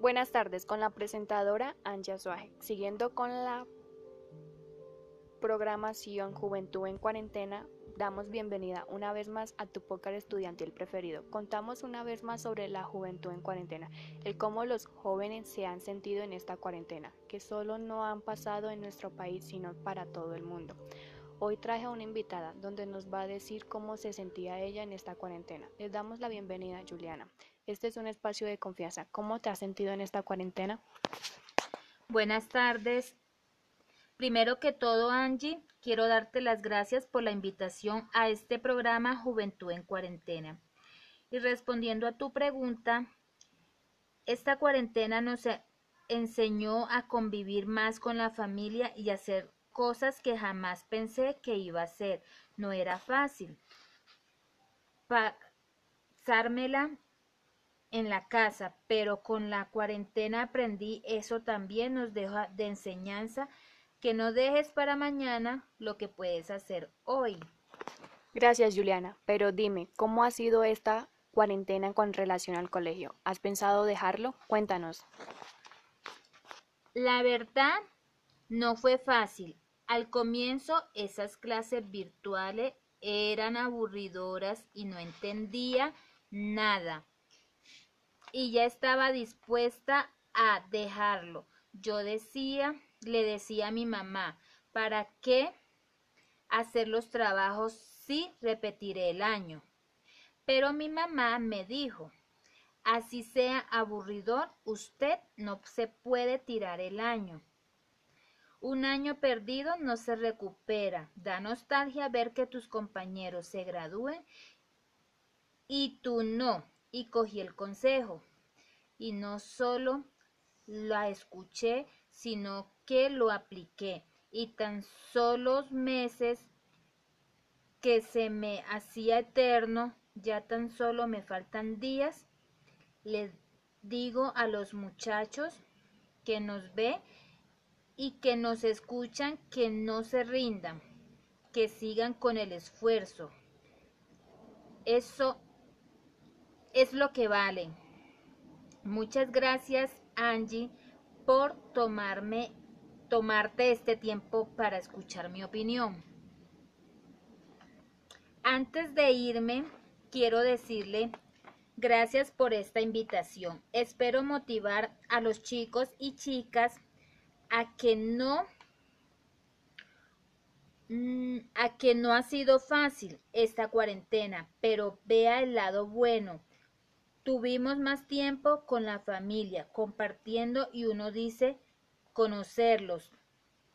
Buenas tardes con la presentadora Anja Suaje. Siguiendo con la programación Juventud en Cuarentena, damos bienvenida una vez más a tu podcast estudiantil preferido. Contamos una vez más sobre la juventud en cuarentena, el cómo los jóvenes se han sentido en esta cuarentena, que solo no han pasado en nuestro país, sino para todo el mundo. Hoy traje a una invitada donde nos va a decir cómo se sentía ella en esta cuarentena. Les damos la bienvenida, Juliana. Este es un espacio de confianza. ¿Cómo te has sentido en esta cuarentena? Buenas tardes. Primero que todo, Angie, quiero darte las gracias por la invitación a este programa Juventud en Cuarentena. Y respondiendo a tu pregunta, esta cuarentena nos enseñó a convivir más con la familia y hacer cosas que jamás pensé que iba a hacer. No era fácil. Pasármela en la casa, pero con la cuarentena aprendí eso también nos deja de enseñanza que no dejes para mañana lo que puedes hacer hoy. Gracias, Juliana. Pero dime, ¿cómo ha sido esta cuarentena con relación al colegio? ¿Has pensado dejarlo? Cuéntanos. La verdad, no fue fácil. Al comienzo esas clases virtuales eran aburridoras y no entendía nada. Y ya estaba dispuesta a dejarlo. Yo decía, le decía a mi mamá, ¿para qué hacer los trabajos si repetiré el año? Pero mi mamá me dijo, así sea aburridor, usted no se puede tirar el año. Un año perdido no se recupera. Da nostalgia ver que tus compañeros se gradúen y tú no. Y cogí el consejo. Y no solo la escuché, sino que lo apliqué. Y tan solo meses que se me hacía eterno, ya tan solo me faltan días, les digo a los muchachos que nos ve y que nos escuchan que no se rindan, que sigan con el esfuerzo. Eso es lo que vale. Muchas gracias Angie por tomarme tomarte este tiempo para escuchar mi opinión. Antes de irme, quiero decirle gracias por esta invitación. Espero motivar a los chicos y chicas a que no mm, a que no ha sido fácil esta cuarentena, pero vea el lado bueno. Tuvimos más tiempo con la familia, compartiendo y uno dice conocerlos.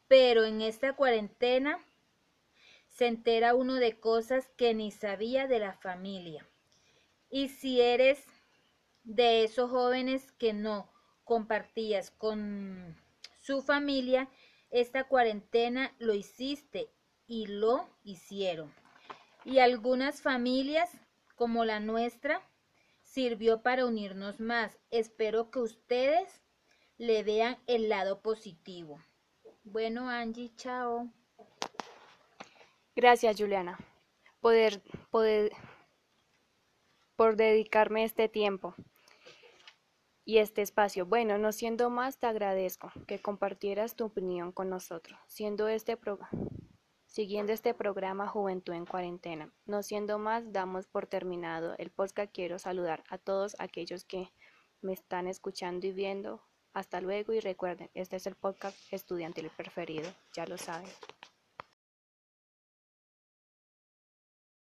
Pero en esta cuarentena se entera uno de cosas que ni sabía de la familia. Y si eres de esos jóvenes que no compartías con su familia, esta cuarentena lo hiciste y lo hicieron. Y algunas familias, como la nuestra, sirvió para unirnos más. Espero que ustedes le vean el lado positivo. Bueno, Angie, chao. Gracias, Juliana, por dedicarme este tiempo y este espacio. Bueno, no siendo más, te agradezco que compartieras tu opinión con nosotros, siendo este siguiendo este programa Juventud en Cuarentena. No siendo más, damos por terminado el podcast. Quiero saludar a todos aquellos que me están escuchando y viendo. Hasta luego y recuerden, este es el podcast estudiantil preferido, ya lo saben.